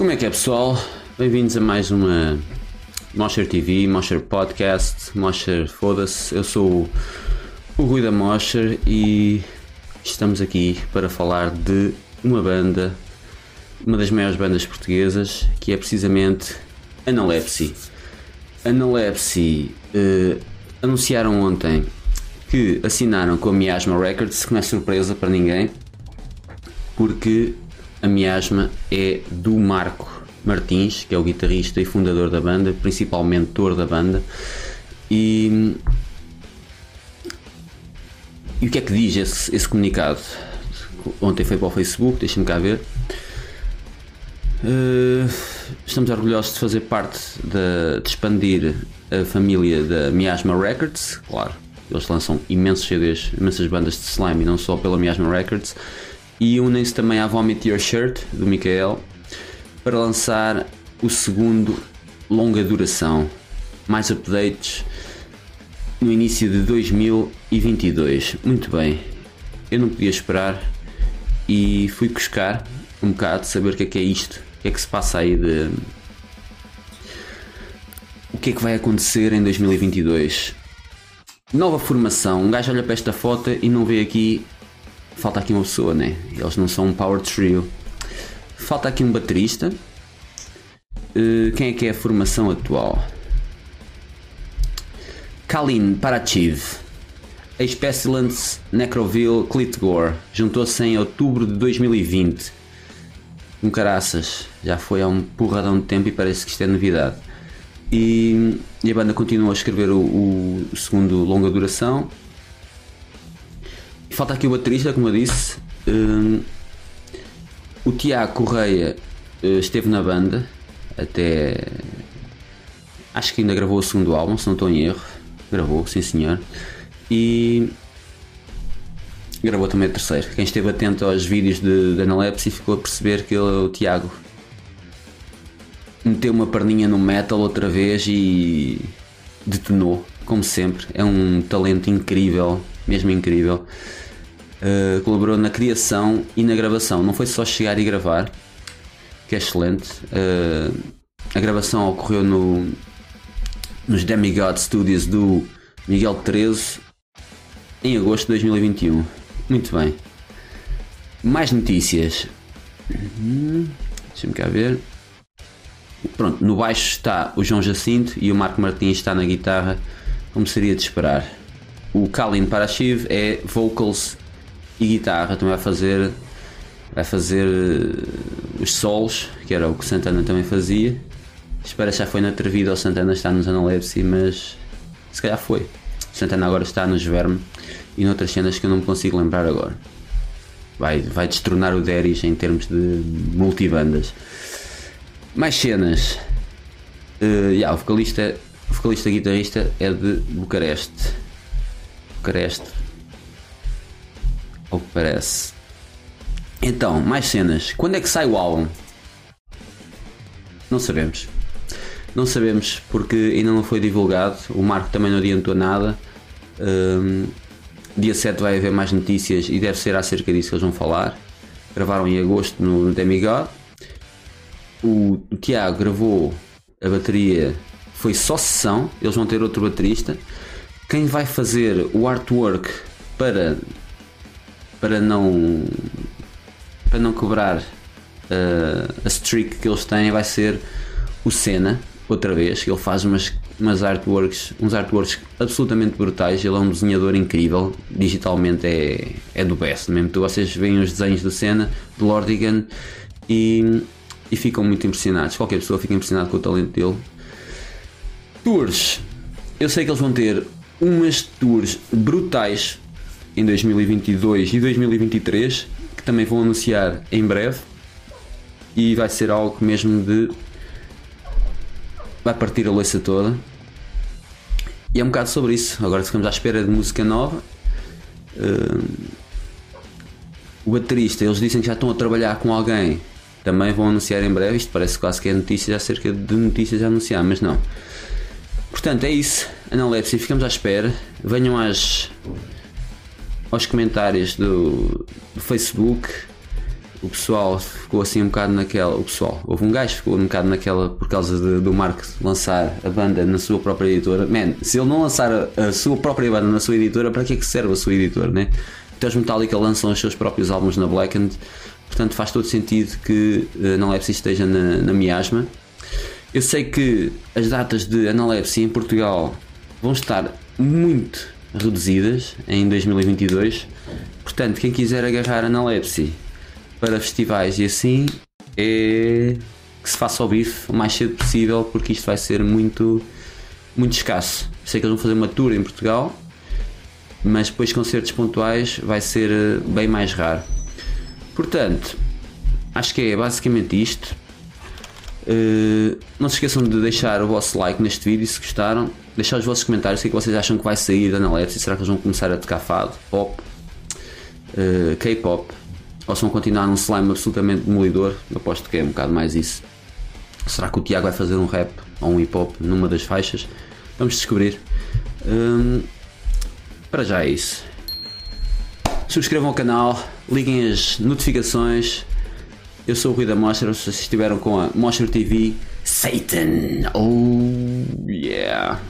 Como é que é pessoal? Bem-vindos a mais uma Mosher TV, Mosher Podcast, Mosher Foda-se. Eu sou o Rui da Mosher e estamos aqui para falar de uma banda, uma das maiores bandas portuguesas, que é precisamente Analepsy. Analepsy uh, anunciaram ontem que assinaram com a Miasma Records, que não é surpresa para ninguém, porque a Miasma é do Marco Martins, que é o guitarrista e fundador da banda, principal mentor da banda. E, e o que é que diz esse, esse comunicado? Ontem foi para o Facebook, deixa-me cá ver. Uh, estamos orgulhosos de fazer parte de, de expandir a família da Miasma Records, claro, eles lançam imensos CDs, imensas bandas de slime e não só pela Miasma Records. E unem-se também à Vomit Your Shirt, do Michael, para lançar o segundo longa duração. Mais updates no início de 2022. Muito bem, eu não podia esperar e fui buscar um bocado, saber o que é que é isto, o que é que se passa aí de. O que é que vai acontecer em 2022? Nova formação. Um gajo olha para esta foto e não vê aqui. Falta aqui uma pessoa, né? Eles não são um power trio. Falta aqui um baterista. Uh, quem é que é a formação atual? Kalin Parachiv. Ex-Pestilence Necroville Clitgore. Juntou-se em outubro de 2020. Um caraças. Já foi há um porradão de tempo e parece que isto é novidade. E, e a banda continua a escrever o, o, segundo longa duração. Falta aqui o baterista, como eu disse. Um, o Tiago Correia uh, esteve na banda até. Acho que ainda gravou o segundo álbum, se não estou em erro. Gravou, sim senhor. E gravou também o terceiro. Quem esteve atento aos vídeos de, de Analepsy ficou a perceber que ele, o Tiago meteu uma perninha no metal outra vez e detonou, como sempre. É um talento incrível, mesmo incrível. Uh, colaborou na criação e na gravação. Não foi só chegar e gravar, que é excelente. Uh, a gravação ocorreu no, nos Demigod Studios do Miguel 13 em agosto de 2021. Muito bem. Mais notícias. Hum, Deixa-me cá ver. Pronto, no baixo está o João Jacinto e o Marco Martins está na guitarra, como seria de esperar. O Kalin Parashiv é vocals e guitarra, também vai fazer vai fazer uh, os solos, que era o que Santana também fazia. Espera se já foi na Trevida ou Santana está nos Analepsy, mas se calhar foi. Santana agora está nos Verme e noutras cenas que eu não me consigo lembrar agora. Vai, vai destronar o Deris em termos de multibandas. Mais cenas. Uh, yeah, o vocalista, o vocalista guitarrista é de Bucareste. Bucareste. Ou que parece. Então, mais cenas. Quando é que sai o álbum? Não sabemos. Não sabemos porque ainda não foi divulgado. O Marco também não adiantou nada. Um, dia 7 vai haver mais notícias e deve ser acerca disso que eles vão falar. Gravaram em agosto no Demigod o, o Tiago gravou a bateria, foi só sessão, eles vão ter outro baterista. Quem vai fazer o artwork para, para não para não quebrar uh, a streak que eles têm vai ser o Senna, outra vez, ele faz umas, umas artworks, uns artworks absolutamente brutais, ele é um desenhador incrível, digitalmente é, é do best mesmo. Vocês veem os desenhos do Senna, do Lordigan e e ficam muito impressionados. Qualquer pessoa fica impressionada com o talento dele. Tours. Eu sei que eles vão ter umas tours brutais em 2022 e 2023 que também vão anunciar em breve e vai ser algo mesmo de vai partir a louça toda e é um bocado sobre isso agora ficamos à espera de música nova uh, o baterista eles dizem que já estão a trabalhar com alguém também vão anunciar em breve. Isto parece quase que é notícias acerca de notícias a anunciar, mas não. Portanto, é isso. Analepsia, ficamos à espera. Venham às, aos comentários do, do Facebook o pessoal ficou assim um bocado naquela. O pessoal, houve um gajo que ficou um bocado naquela por causa de, do Mark lançar a banda na sua própria editora. Man, se ele não lançar a, a sua própria banda na sua editora, para que é que serve a sua editora, né? Até os Metallica lançam os seus próprios álbuns na Blackened, portanto faz todo sentido que a Analepsy esteja na, na miasma. Eu sei que as datas de Analepsy em Portugal vão estar muito reduzidas em 2022, portanto, quem quiser agarrar Analepsy para festivais e assim é que se faça ao bife o mais cedo possível porque isto vai ser muito muito escasso. Sei que eles vão fazer uma tour em Portugal, mas depois concertos pontuais vai ser eh, bem mais raro. Portanto, acho que é basicamente isto. Uh, não se esqueçam de deixar o vosso like neste vídeo se gostaram, deixar os vossos comentários o que, é que vocês acham que vai sair da Analepsy. Será que eles vão começar a tocar fado, pop, uh, K-pop? ou se vão continuar num slime absolutamente demolidor, eu aposto que é um bocado mais isso. Será que o Tiago vai fazer um rap ou um hip hop numa das faixas? Vamos descobrir. Hum, para já é isso. Subscrevam o canal, liguem as notificações. Eu sou o Rui da Mostra, vocês estiveram com a Mostra TV Satan. Oh yeah!